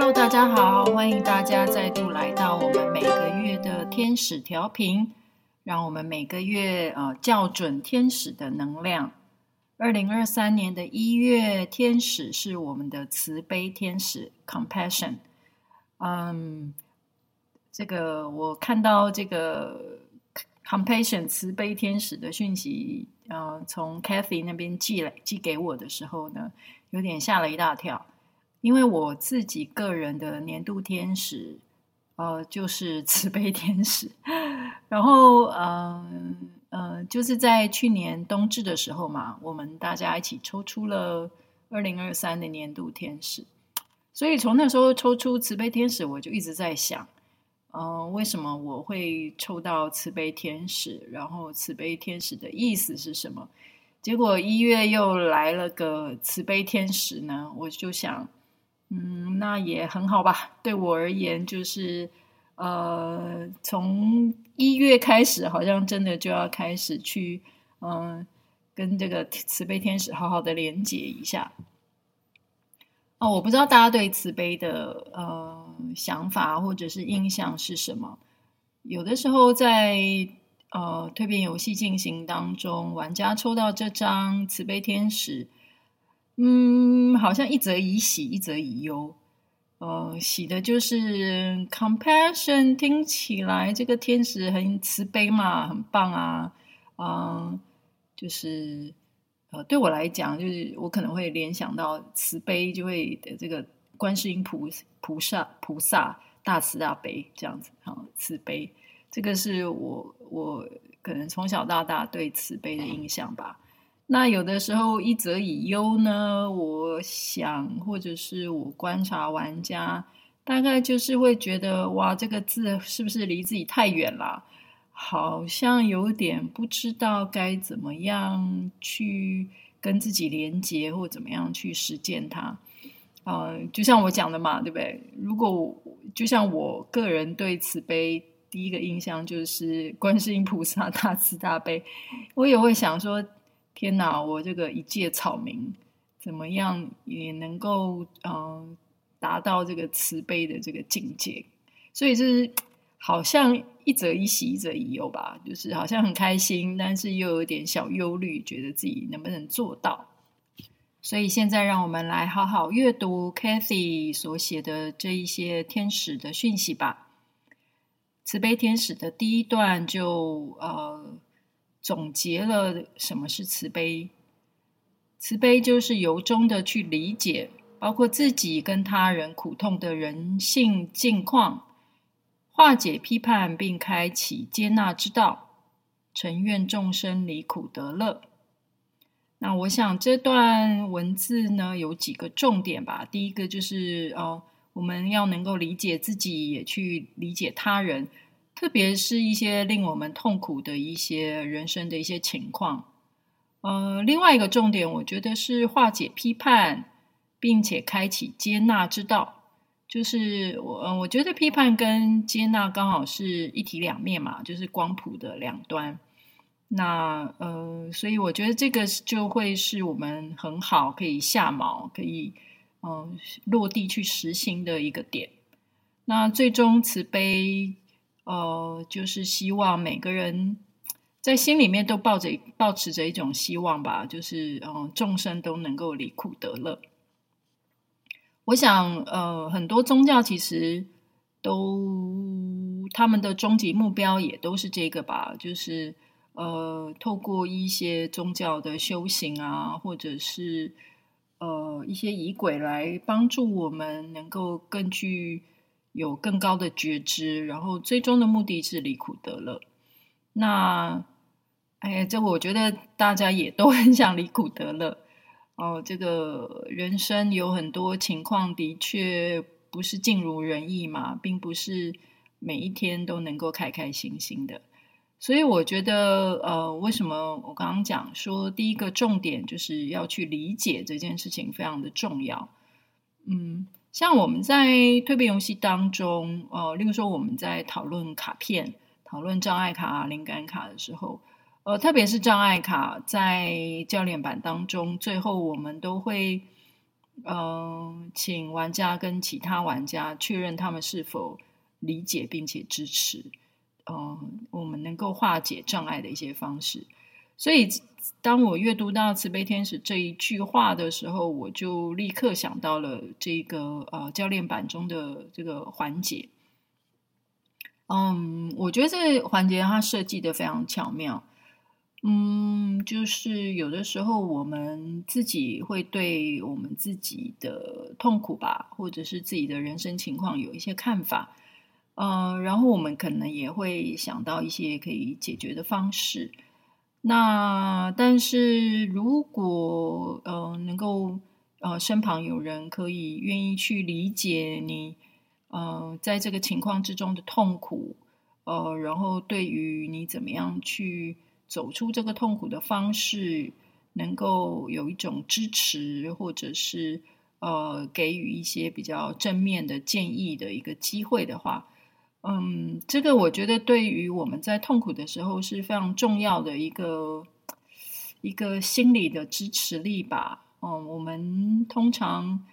Hello，大家好，欢迎大家再度来到我们每个月的天使调频，让我们每个月呃校准天使的能量。二零二三年的一月，天使是我们的慈悲天使 （Compassion）。嗯，这个我看到这个 Compassion 慈悲天使的讯息，呃，从 Kathy 那边寄来寄给我的时候呢，有点吓了一大跳。因为我自己个人的年度天使，呃，就是慈悲天使。然后，嗯、呃，呃，就是在去年冬至的时候嘛，我们大家一起抽出了二零二三的年度天使。所以从那时候抽出慈悲天使，我就一直在想，嗯、呃，为什么我会抽到慈悲天使？然后慈悲天使的意思是什么？结果一月又来了个慈悲天使呢，我就想。嗯，那也很好吧。对我而言，就是呃，从一月开始，好像真的就要开始去嗯、跟这个慈悲天使好好的连接一下。哦，我不知道大家对慈悲的呃想法或者是印象是什么。有的时候在呃蜕变游戏进行当中，玩家抽到这张慈悲天使。嗯，好像一则以喜，一则以忧。呃，喜的就是 compassion，听起来这个天使很慈悲嘛，很棒啊。嗯、就是呃，对我来讲，就是我可能会联想到慈悲，就会的这个观世音菩菩萨菩萨大慈大悲这样子啊，慈悲，这个是我我可能从小到大对慈悲的印象吧。那有的时候一则以忧呢，我想或者是我观察玩家，大概就是会觉得哇，这个字是不是离自己太远了？好像有点不知道该怎么样去跟自己连接，或怎么样去实践它。呃，就像我讲的嘛，对不对？如果就像我个人对慈悲第一个印象就是观世音菩萨 大慈大悲，我也会想说。天哪！我这个一介草民，怎么样也能够嗯达到这个慈悲的这个境界？所以就是好像一则一喜，一则一忧吧，就是好像很开心，但是又有点小忧虑，觉得自己能不能做到？所以现在让我们来好好阅读 Kathy 所写的这一些天使的讯息吧。慈悲天使的第一段就呃。总结了什么是慈悲？慈悲就是由衷的去理解，包括自己跟他人苦痛的人性境况，化解批判，并开启接纳之道，诚愿众生离苦得乐。那我想这段文字呢，有几个重点吧。第一个就是哦，我们要能够理解自己，也去理解他人。特别是一些令我们痛苦的一些人生的一些情况，呃，另外一个重点，我觉得是化解批判，并且开启接纳之道。就是我，我觉得批判跟接纳刚好是一体两面嘛，就是光谱的两端。那呃，所以我觉得这个就会是我们很好可以下锚，可以嗯，落地去实行的一个点。那最终慈悲。呃，就是希望每个人在心里面都抱着、抱持着一种希望吧，就是嗯、众生都能够离苦得乐。我想，呃，很多宗教其实都他们的终极目标也都是这个吧，就是呃，透过一些宗教的修行啊，或者是呃一些仪轨来帮助我们能够更具。有更高的觉知，然后最终的目的是离苦得乐。那，哎呀，这我觉得大家也都 很想离苦得乐哦。这个人生有很多情况的确不是尽如人意嘛，并不是每一天都能够开开心心的。所以我觉得，呃，为什么我刚刚讲说第一个重点就是要去理解这件事情非常的重要，嗯。像我们在蜕变游戏当中，呃，例如说我们在讨论卡片、讨论障碍卡、灵感卡的时候，呃，特别是障碍卡，在教练版当中，最后我们都会嗯、请玩家跟其他玩家确认他们是否理解并且支持，嗯、呃，我们能够化解障碍的一些方式。所以，当我阅读到慈悲天使这一句话的时候，我就立刻想到了这个呃教练版中的这个环节。嗯，我觉得这个环节它设计的非常巧妙。嗯，就是有的时候我们自己会对我们自己的痛苦吧，或者是自己的人生情况有一些看法。嗯，然后我们可能也会想到一些可以解决的方式。那但是如果呃能够呃身旁有人可以愿意去理解你呃在这个情况之中的痛苦，呃，然后对于你怎么样去走出这个痛苦的方式，能够有一种支持，或者是呃给予一些比较正面的建议的一个机会的话。嗯，这个我觉得对于我们在痛苦的时候是非常重要的一个一个心理的支持力吧。嗯，我们通常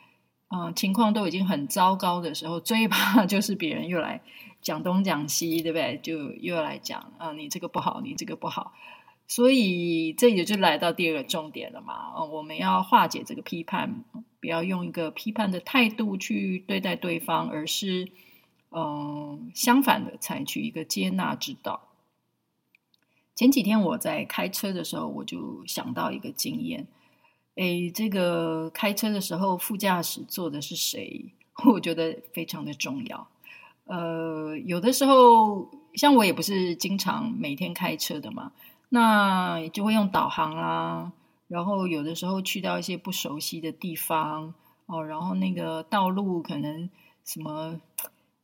嗯情况都已经很糟糕的时候，最怕 就是别人又来讲东讲西，对不对？就又来讲啊，你这个不好，你这个不好。所以这也就来到第二个重点了嘛。嗯，我们要化解这个批判，不要用一个批判的态度去对待对方，而是。嗯，相反的，采取一个接纳之道。前几天我在开车的时候，我就想到一个经验。诶，这个开车的时候，副驾驶坐的是谁？我觉得非常的重要。呃，有的时候，像我也不是经常每天开车的嘛，那就会用导航啦。然后有的时候去到一些不熟悉的地方哦，然后那个道路可能什么。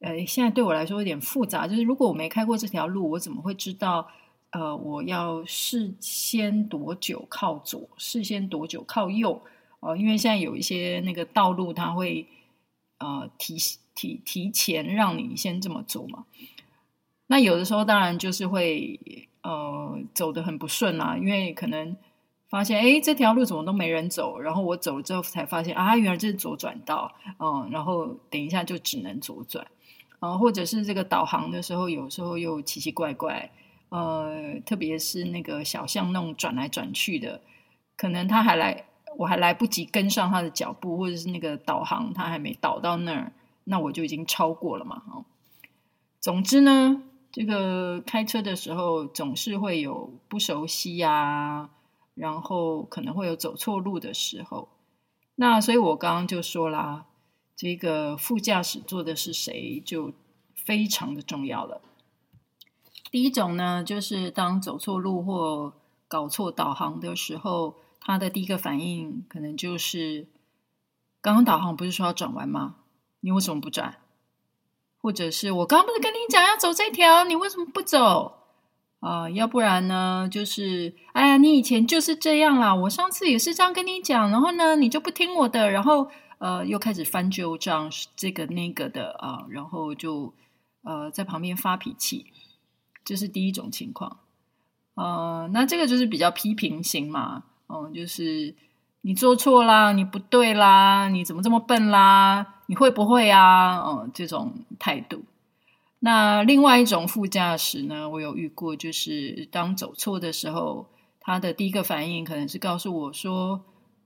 呃，现在对我来说有点复杂，就是如果我没开过这条路，我怎么会知道？呃，我要事先多久靠左，事先多久靠右？哦、呃，因为现在有一些那个道路，它会呃提提提前让你先这么做嘛。那有的时候当然就是会呃走得很不顺啊，因为可能发现哎这条路怎么都没人走，然后我走了之后才发现啊，原来这是左转道，嗯，然后等一下就只能左转。啊，或者是这个导航的时候，有时候又奇奇怪怪，呃，特别是那个小巷弄转来转去的，可能他还来，我还来不及跟上他的脚步，或者是那个导航他还没导到那儿，那我就已经超过了嘛。哦，总之呢，这个开车的时候总是会有不熟悉呀，然后可能会有走错路的时候，那所以我刚刚就说啦。这个副驾驶坐的是谁，就非常的重要了。第一种呢，就是当走错路或搞错导航的时候，他的第一个反应可能就是：刚刚导航不是说要转弯吗？你为什么不转？或者是我刚刚不是跟你讲要走这条，你为什么不走？啊、要不然呢，就是哎呀，你以前就是这样啦，我上次也是这样跟你讲，然后呢，你就不听我的，然后。呃，又开始翻旧账，这个那个的啊，然后就呃在旁边发脾气，这是第一种情况。呃，那这个就是比较批评型嘛，嗯、就是你做错啦，你不对啦，你怎么这么笨啦？你会不会啊？嗯、这种态度。那另外一种副驾驶呢，我有遇过，就是当走错的时候，他的第一个反应可能是告诉我说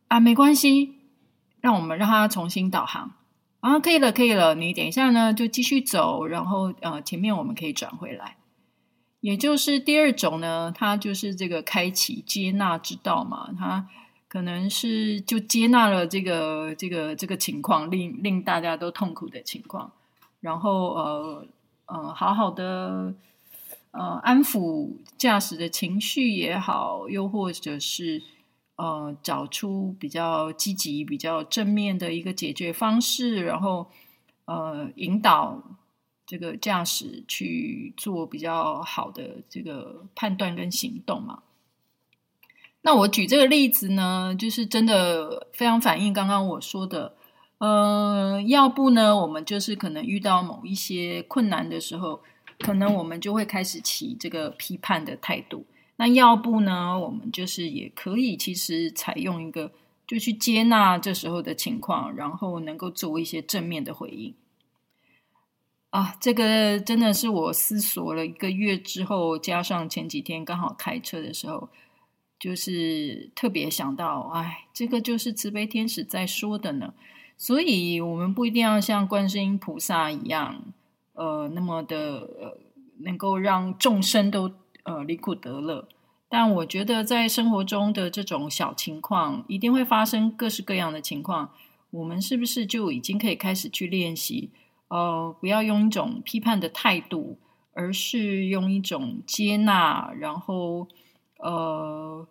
啊，没关系。让我们让他重新导航啊，可以了，可以了。你等一下呢，就继续走，然后呃，前面我们可以转回来。也就是第二种呢，他就是这个开启接纳之道嘛，他可能是就接纳了这个这个这个情况，令令大家都痛苦的情况，然后呃呃，好好的呃安抚驾驶的情绪也好，又或者是。呃，找出比较积极、比较正面的一个解决方式，然后呃，引导这个驾驶去做比较好的这个判断跟行动嘛。那我举这个例子呢，就是真的非常反映刚刚我说的，呃，要不呢，我们就是可能遇到某一些困难的时候，可能我们就会开始起这个批判的态度。那要不呢？我们就是也可以，其实采用一个就去接纳这时候的情况，然后能够做一些正面的回应。啊，这个真的是我思索了一个月之后，加上前几天刚好开车的时候，就是特别想到，哎，这个就是慈悲天使在说的呢。所以，我们不一定要像观世音菩萨一样，呃，那么的呃，能够让众生都呃离苦得乐。但我觉得，在生活中的这种小情况，一定会发生各式各样的情况。我们是不是就已经可以开始去练习？呃，不要用一种批判的态度，而是用一种接纳，然后呃。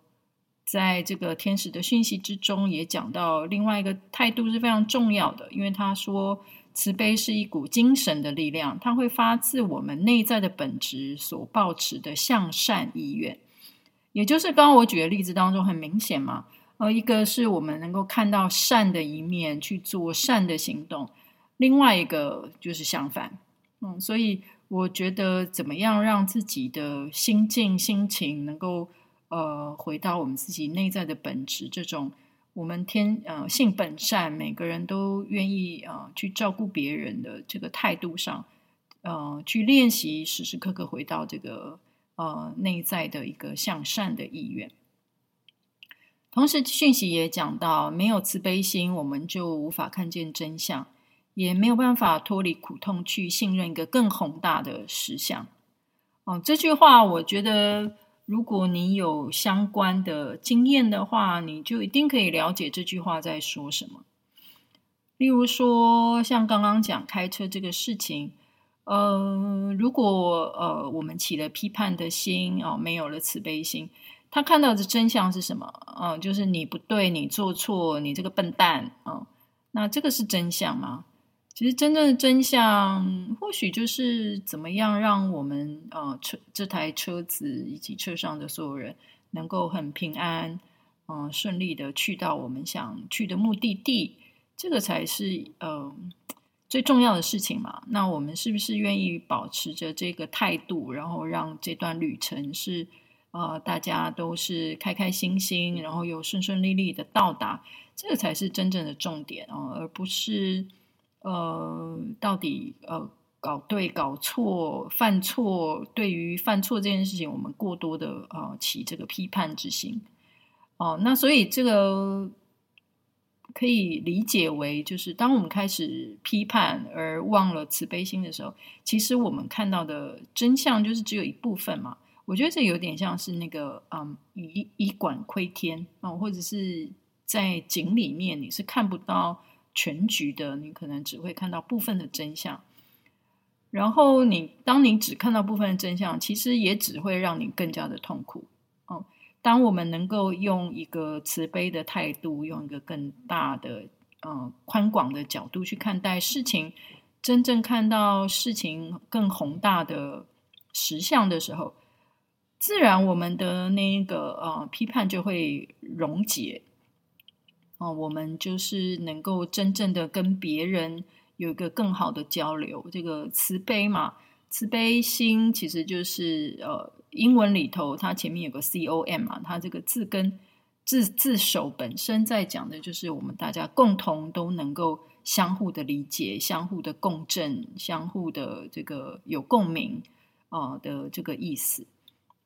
在这个天使的讯息之中，也讲到另外一个态度是非常重要的，因为他说慈悲是一股精神的力量，它会发自我们内在的本质所抱持的向善意愿，也就是刚刚我举的例子当中很明显嘛，呃，一个是我们能够看到善的一面去做善的行动，另外一个就是相反，嗯，所以我觉得怎么样让自己的心境、心情能够。呃，回到我们自己内在的本质，这种我们天呃性本善，每个人都愿意呃去照顾别人的这个态度上，呃，去练习时时刻刻回到这个呃内在的一个向善的意愿。同时，讯息也讲到，没有慈悲心，我们就无法看见真相，也没有办法脱离苦痛，去信任一个更宏大的实相。哦、这句话我觉得。如果你有相关的经验的话，你就一定可以了解这句话在说什么。例如说，像刚刚讲开车这个事情，呃，如果呃我们起了批判的心哦，没有了慈悲心，他看到的真相是什么？嗯、就是你不对，你做错，你这个笨蛋啊、那这个是真相吗？其实真正的真相，或许就是怎么样让我们呃车这台车子以及车上的所有人能够很平安，嗯、呃，顺利的去到我们想去的目的地，这个才是呃最重要的事情嘛。那我们是不是愿意保持着这个态度，然后让这段旅程是呃大家都是开开心心，然后又顺顺利利的到达，这个才是真正的重点哦、而不是。呃，到底呃搞对搞错犯错，对于犯错这件事情，我们过多的呃起这个批判之心哦、那所以这个可以理解为，就是当我们开始批判而忘了慈悲心的时候，其实我们看到的真相就是只有一部分嘛。我觉得这有点像是那个嗯以以管窥天啊、或者是在井里面你是看不到。全局的，你可能只会看到部分的真相，然后你当你只看到部分的真相，其实也只会让你更加的痛苦。哦，当我们能够用一个慈悲的态度，用一个更大的、嗯宽广的角度去看待事情，真正看到事情更宏大的实相的时候，自然我们的那个呃批判就会溶解。哦，我们就是能够真正的跟别人有一个更好的交流。这个慈悲嘛，慈悲心其实就是呃，英文里头它前面有个 C O M 嘛，它这个字根字字首本身在讲的就是我们大家共同都能够相互的理解、相互的共振、相互的这个有共鸣啊、的这个意思。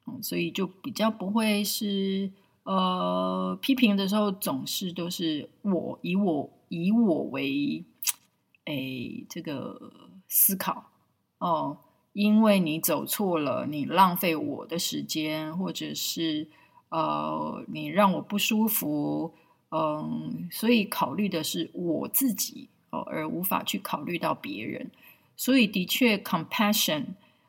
嗯，所以就比较不会是。呃，批评的时候总是都是我以我以我为，诶，这个思考哦，因为你走错了，你浪费我的时间，或者是呃，你让我不舒服，嗯，所以考虑的是我自己哦，而无法去考虑到别人，所以的确，compassion，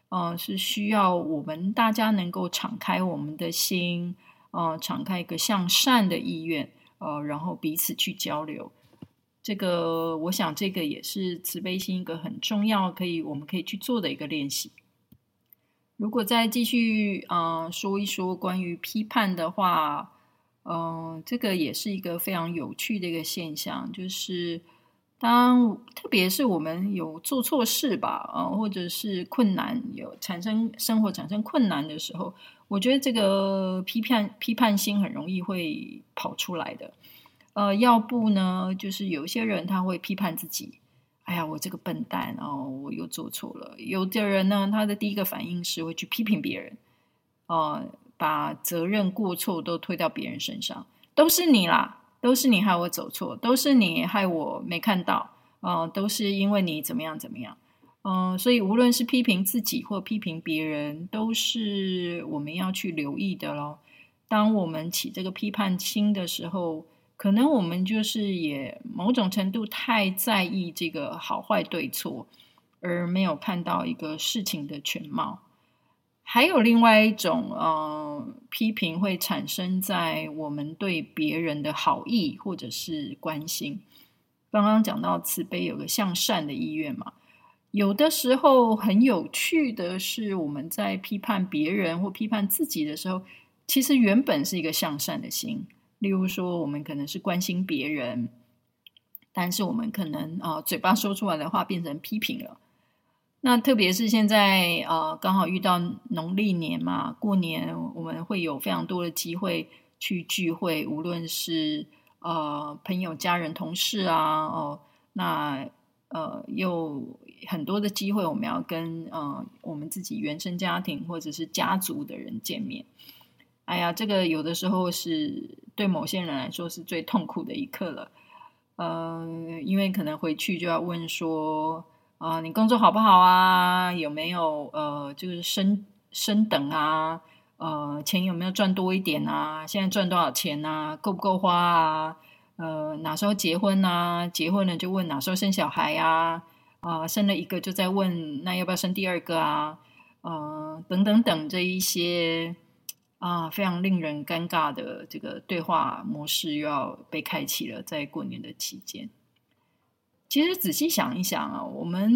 嗯，是需要我们大家能够敞开我们的心。呃，敞开一个向善的意愿，呃，然后彼此去交流。这个，我想这个也是慈悲心一个很重要，可以我们可以去做的一个练习。如果再继续呃说一说关于批判的话，嗯、这个也是一个非常有趣的一个现象，就是当特别是我们有做错事吧，啊、呃，或者是困难有产生生活产生困难的时候。我觉得这个批判批判心很容易会跑出来的，呃，要不呢，就是有些人他会批判自己，哎呀，我这个笨蛋哦，我又做错了。有的人呢，他的第一个反应是会去批评别人，哦、把责任过错都推到别人身上，都是你啦，都是你害我走错，都是你害我没看到，哦、呃，都是因为你怎么样怎么样，嗯、所以无论是批评自己或批评别人，都是我们要去留意的咯。当我们起这个批判心的时候，可能我们就是也某种程度太在意这个好坏对错，而没有看到一个事情的全貌。还有另外一种呃批评会产生在我们对别人的好意或者是关心。刚刚讲到慈悲有个向善的意愿嘛，有的时候很有趣的是，我们在批判别人或批判自己的时候。其实原本是一个向善的心，例如说，我们可能是关心别人，但是我们可能啊、嘴巴说出来的话变成批评了。那特别是现在啊、呃，刚好遇到农历年嘛，过年我们会有非常多的机会去聚会，无论是呃朋友、家人、同事啊，哦，那呃又很多的机会，我们要跟呃我们自己原生家庭或者是家族的人见面。哎呀，这个有的时候是对某些人来说是最痛苦的一刻了，呃，因为可能回去就要问说，啊、你工作好不好啊？有没有呃，就是升升等啊？呃，钱有没有赚多一点啊？现在赚多少钱啊？够不够花啊？呃，哪时候结婚啊？结婚了就问哪时候生小孩呀？啊、生了一个就在问，那要不要生第二个啊？呃，等等等这一些。啊，非常令人尴尬的这个对话模式又要被开启了，在过年的期间。其实仔细想一想啊，我们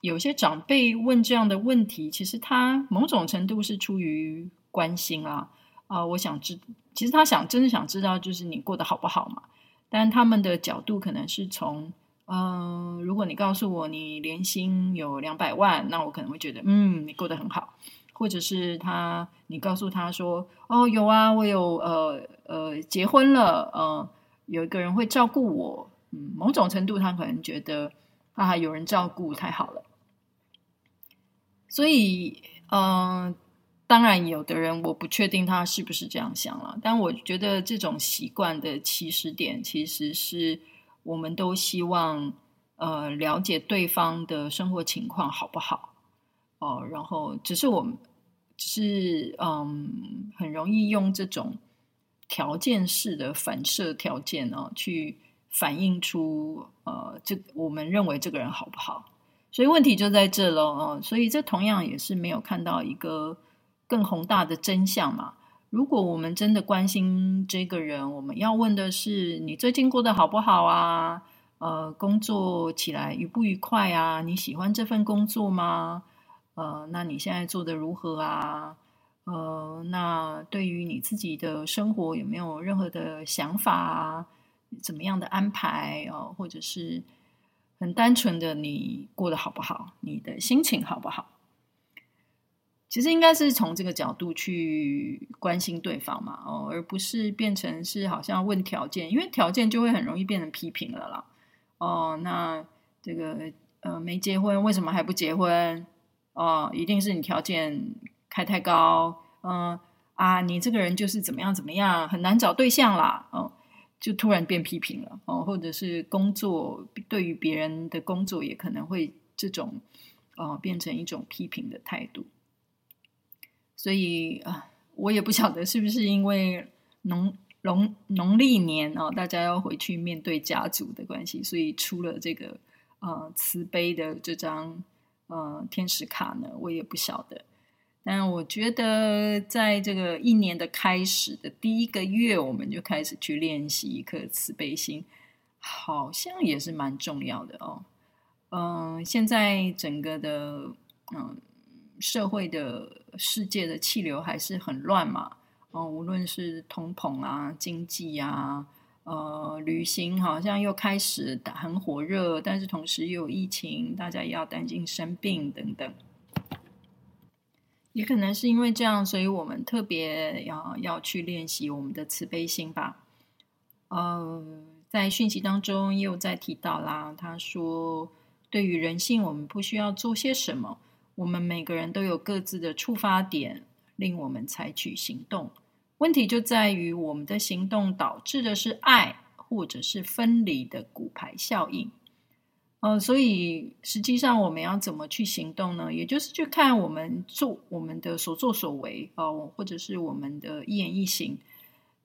有些长辈问这样的问题，其实他某种程度是出于关心啊。啊，我想知，其实他想真的想知道，就是你过得好不好嘛？但他们的角度可能是从，嗯、如果你告诉我你年薪有两百万，那我可能会觉得，嗯，你过得很好。或者是他，你告诉他说：“哦，有啊，我有呃呃结婚了，呃，有一个人会照顾我。”嗯，某种程度他可能觉得啊，有人照顾太好了。所以，嗯、呃，当然，有的人我不确定他是不是这样想了，但我觉得这种习惯的起始点，其实是我们都希望呃了解对方的生活情况好不好哦，然后只是我们只。是嗯，很容易用这种条件式的反射条件呢、哦，去反映出呃，这我们认为这个人好不好？所以问题就在这喽哦。所以这同样也是没有看到一个更宏大的真相嘛。如果我们真的关心这个人，我们要问的是：你最近过得好不好啊？呃，工作起来愉不愉快啊？你喜欢这份工作吗？呃，那你现在做得如何啊？呃，那对于你自己的生活有没有任何的想法啊？怎么样的安排啊？呃，或者是很单纯的你过得好不好？你的心情好不好？其实应该是从这个角度去关心对方嘛，哦，而不是变成是好像问条件，因为条件就会很容易变成批评了啦。哦，那这个呃没结婚，为什么还不结婚？哦，一定是你条件开太高，嗯啊，你这个人就是怎么样怎么样，很难找对象啦，哦，就突然变批评了，哦，或者是工作对于别人的工作也可能会这种，哦，变成一种批评的态度。所以啊，我也不晓得是不是因为农农农历年哦，大家要回去面对家族的关系，所以出了这个呃慈悲的这张。呃，天使卡呢，我也不晓得。但我觉得，在这个一年的开始的第一个月，我们就开始去练习一颗慈悲心，好像也是蛮重要的哦。嗯、现在整个的嗯、社会的世界的气流还是很乱嘛。哦、无论是通膨啊、经济啊。呃，旅行好像又开始很火热，但是同时又有疫情，大家也要担心生病等等。也可能是因为这样，所以我们特别要要去练习我们的慈悲心吧。呃，在讯息当中又在提到啦，他说，对于人性，我们不需要做些什么，我们每个人都有各自的触发点，令我们采取行动。问题就在于我们的行动导致的是爱，或者是分离的骨牌效应。呃，所以实际上我们要怎么去行动呢？也就是去看我们做我们的所作所为哦、或者是我们的一言一行，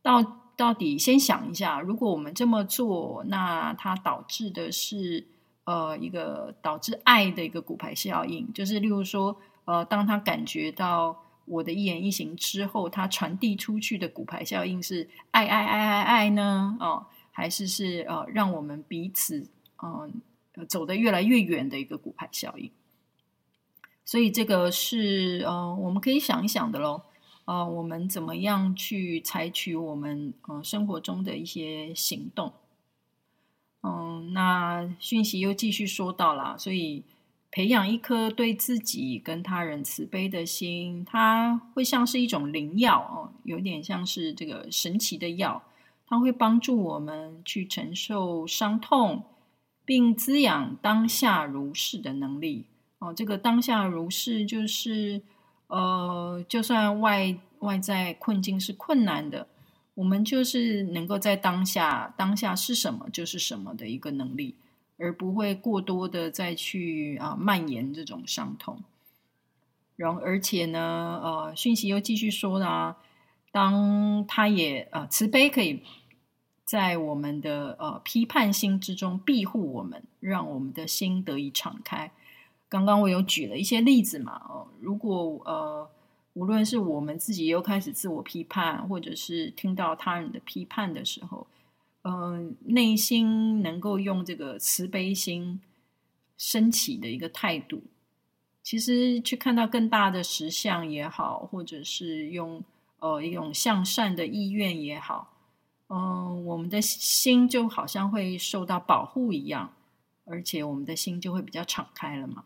到到底先想一下，如果我们这么做，那它导致的是呃一个导致爱的一个骨牌效应，就是例如说，呃，当他感觉到我的一言一行之后，他传递出去的骨牌效应是爱爱爱爱爱呢？哦、还是是呃让我们彼此嗯。走得越来越远的一个骨牌效应，所以这个是呃，我们可以想一想的喽。呃，我们怎么样去采取我们呃生活中的一些行动？嗯、那讯息又继续说到了，所以培养一颗对自己跟他人慈悲的心，它会像是一种灵药哦，有点像是这个神奇的药，它会帮助我们去承受伤痛。并滋养当下如是的能力哦。这个当下如是，就是呃，就算外外在困境是困难的，我们就是能够在当下，当下是什么就是什么的一个能力，而不会过多的再去啊、蔓延这种伤痛。然后，而且呢，呃，讯息又继续说了啊，当他也呃慈悲可以。在我们的呃批判心之中庇护我们，让我们的心得以敞开。刚刚我有举了一些例子嘛，哦，如果呃无论是我们自己又开始自我批判，或者是听到他人的批判的时候，嗯、内心能够用这个慈悲心升起的一个态度，其实去看到更大的实相也好，或者是用呃一种向善的意愿也好。嗯，我们的心就好像会受到保护一样，而且我们的心就会比较敞开了嘛。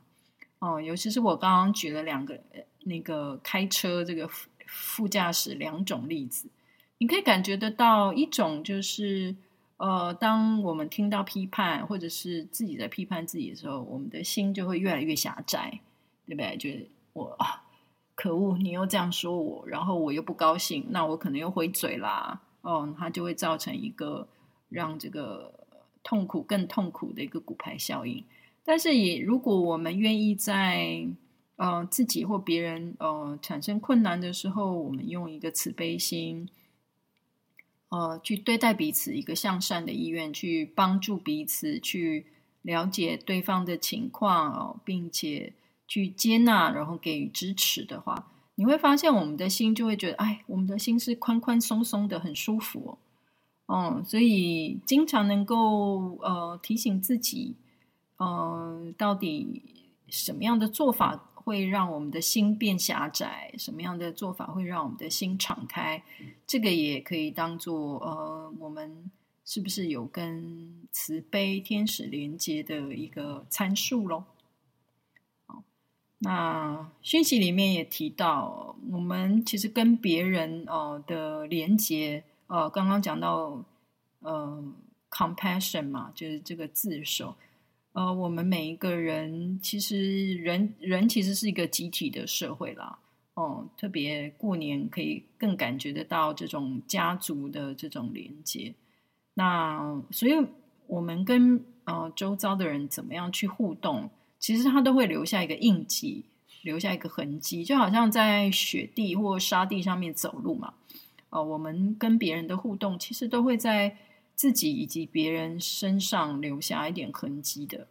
哦，尤其是我刚刚举了两个那个开车这个副驾驶两种例子，你可以感觉得到一种就是呃，当我们听到批判或者是自己在批判自己的时候，我们的心就会越来越狭窄，对不对？就是我，可恶，你又这样说我，然后我又不高兴，那我可能又回嘴啦。哦，它就会造成一个让这个痛苦更痛苦的一个骨牌效应。但是，也如果我们愿意在呃自己或别人呃产生困难的时候，我们用一个慈悲心，呃，去对待彼此，一个向善的意愿，去帮助彼此，去了解对方的情况哦，并且去接纳，然后给予支持的话。你会发现，我们的心就会觉得，哎，我们的心是宽宽松松的，很舒服哦。嗯，所以经常能够呃提醒自己，呃，到底什么样的做法会让我们的心变狭窄？什么样的做法会让我们的心敞开？这个也可以当做呃，我们是不是有跟慈悲天使连接的一个参数喽？那讯息里面也提到，我们其实跟别人呃的连接，呃，刚刚讲到呃，compassion 嘛，就是这个自首。呃，我们每一个人其实人人其实是一个集体的社会啦，哦、特别过年可以更感觉得到这种家族的这种连接。那所以我们跟呃周遭的人怎么样去互动？其实它都会留下一个印记，留下一个痕迹，就好像在雪地或沙地上面走路嘛。呃，我们跟别人的互动，其实都会在自己以及别人身上留下一点痕迹的。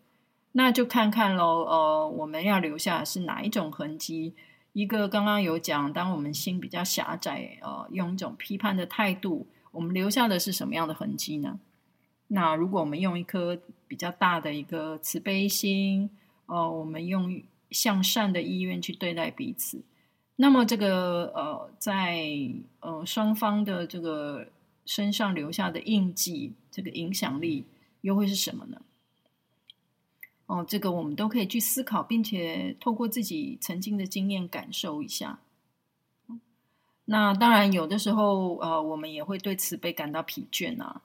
那就看看喽，呃，我们要留下的是哪一种痕迹？一个刚刚有讲，当我们心比较狭窄，呃，用一种批判的态度，我们留下的是什么样的痕迹呢？那如果我们用一颗比较大的一个慈悲心。哦，我们用向善的意愿去对待彼此，那么这个呃，在呃双方的这个身上留下的印记，这个影响力又会是什么呢？哦，这个我们都可以去思考，并且透过自己曾经的经验感受一下。那当然，有的时候呃，我们也会对慈悲感到疲倦啊。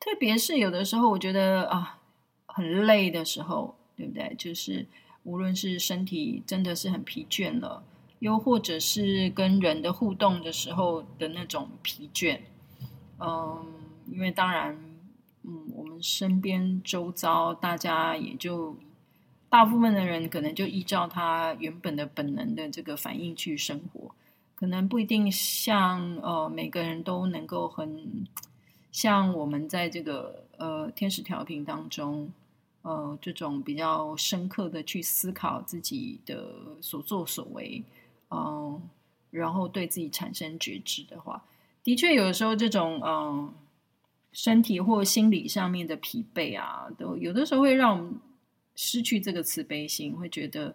特别是有的时候，我觉得啊，很累的时候，对不对？就是无论是身体真的是很疲倦了，又或者是跟人的互动的时候的那种疲倦，嗯，因为当然，嗯，我们身边周遭大家也就大部分的人可能就依照他原本的本能的这个反应去生活，可能不一定像呃每个人都能够很。像我们在这个呃天使调频当中，呃这种比较深刻的去思考自己的所作所为，嗯、然后对自己产生觉知的话，的确有时候这种嗯、身体或心理上面的疲惫啊，都有的时候会让我们失去这个慈悲心，会觉得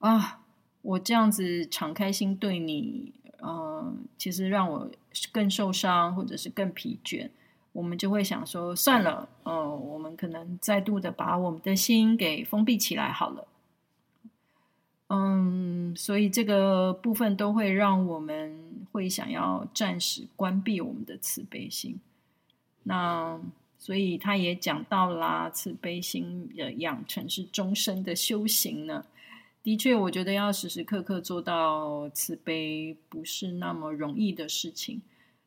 啊，我这样子敞开心对你。嗯、其实让我更受伤，或者是更疲倦，我们就会想说，算了，呃，我们可能再度的把我们的心给封闭起来好了。嗯，所以这个部分都会让我们会想要暂时关闭我们的慈悲心。那所以他也讲到啦，慈悲心的养成是终身的修行呢。的确，我觉得要时时刻刻做到慈悲不是那么容易的事情。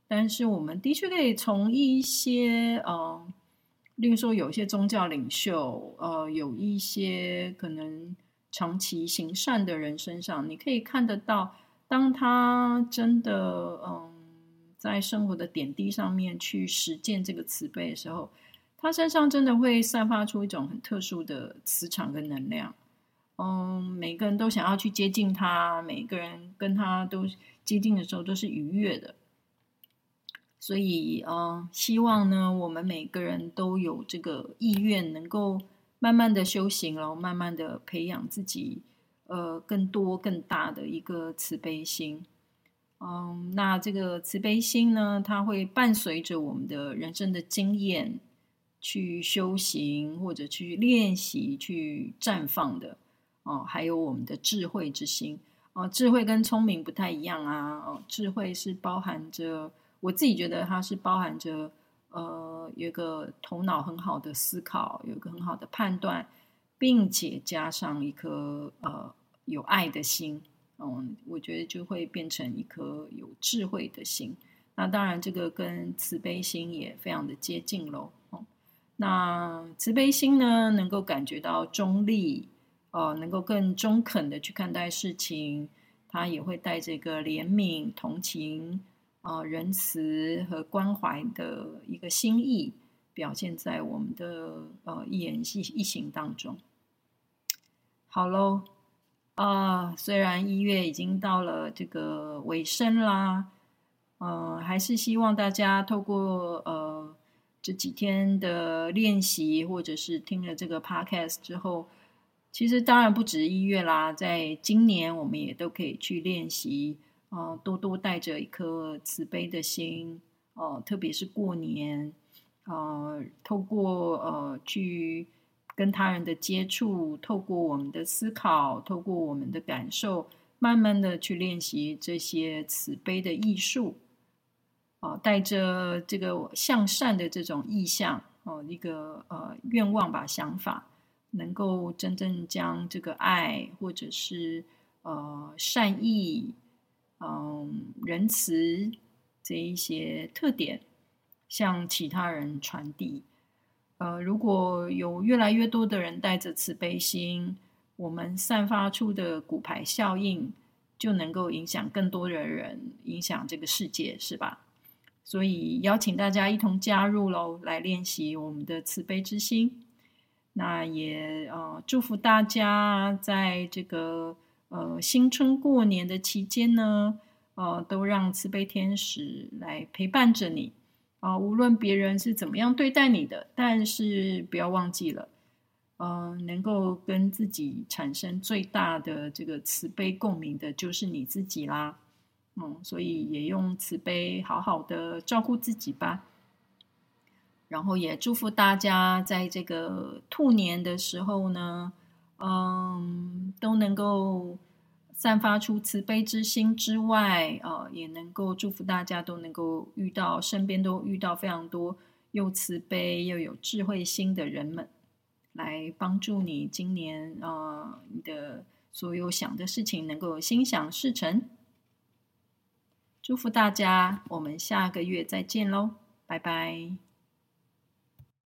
但是，我们的确可以从一些呃，例如说有一些宗教领袖，呃，有一些可能长期行善的人身上，你可以看得到，当他真的嗯、在生活的点滴上面去实践这个慈悲的时候，他身上真的会散发出一种很特殊的磁场跟能量。嗯，每个人都想要去接近他，每个人跟他都接近的时候都是愉悦的。所以，嗯，希望呢，我们每个人都有这个意愿，能够慢慢的修行，然后慢慢的培养自己，呃，更多更大的一个慈悲心。嗯，那这个慈悲心呢，它会伴随着我们的人生的经验去修行，或者去练习，去绽放的。哦，还有我们的智慧之心哦，智慧跟聪明不太一样啊。哦，智慧是包含着，我自己觉得它是包含着，呃，有一个头脑很好的思考，有一个很好的判断，并且加上一颗呃有爱的心。嗯，我觉得就会变成一颗有智慧的心。那当然，这个跟慈悲心也非常的接近喽。哦，那慈悲心呢，能够感觉到中立。呃，能够更中肯的去看待事情，他也会带着一个怜悯、同情、呃仁慈和关怀的一个心意，表现在我们的呃一言一一行当中。好喽，啊、虽然一月已经到了这个尾声啦，呃，还是希望大家透过呃这几天的练习，或者是听了这个 podcast 之后。其实当然不止一月啦，在今年我们也都可以去练习，呃，多多带着一颗慈悲的心，呃，特别是过年，呃，透过呃去跟他人的接触，透过我们的思考，透过我们的感受，慢慢的去练习这些慈悲的艺术，啊、呃，带着这个向善的这种意向，哦、一个呃愿望吧，想法。能够真正将这个爱，或者是呃善意、嗯、仁慈这一些特点，向其他人传递。呃，如果有越来越多的人带着慈悲心，我们散发出的骨牌效应，就能够影响更多的人，影响这个世界，是吧？所以邀请大家一同加入喽，来练习我们的慈悲之心。那也呃祝福大家在这个呃新春过年的期间呢，呃都让慈悲天使来陪伴着你啊、无论别人是怎么样对待你的，但是不要忘记了，嗯、能够跟自己产生最大的这个慈悲共鸣的，就是你自己啦，嗯，所以也用慈悲好好的照顾自己吧。然后也祝福大家在这个兔年的时候呢，嗯，都能够散发出慈悲之心之外，呃，也能够祝福大家都能够遇到身边都遇到非常多又慈悲又有智慧心的人们，来帮助你今年啊、呃，你的所有想的事情能够心想事成。祝福大家，我们下个月再见喽，拜拜。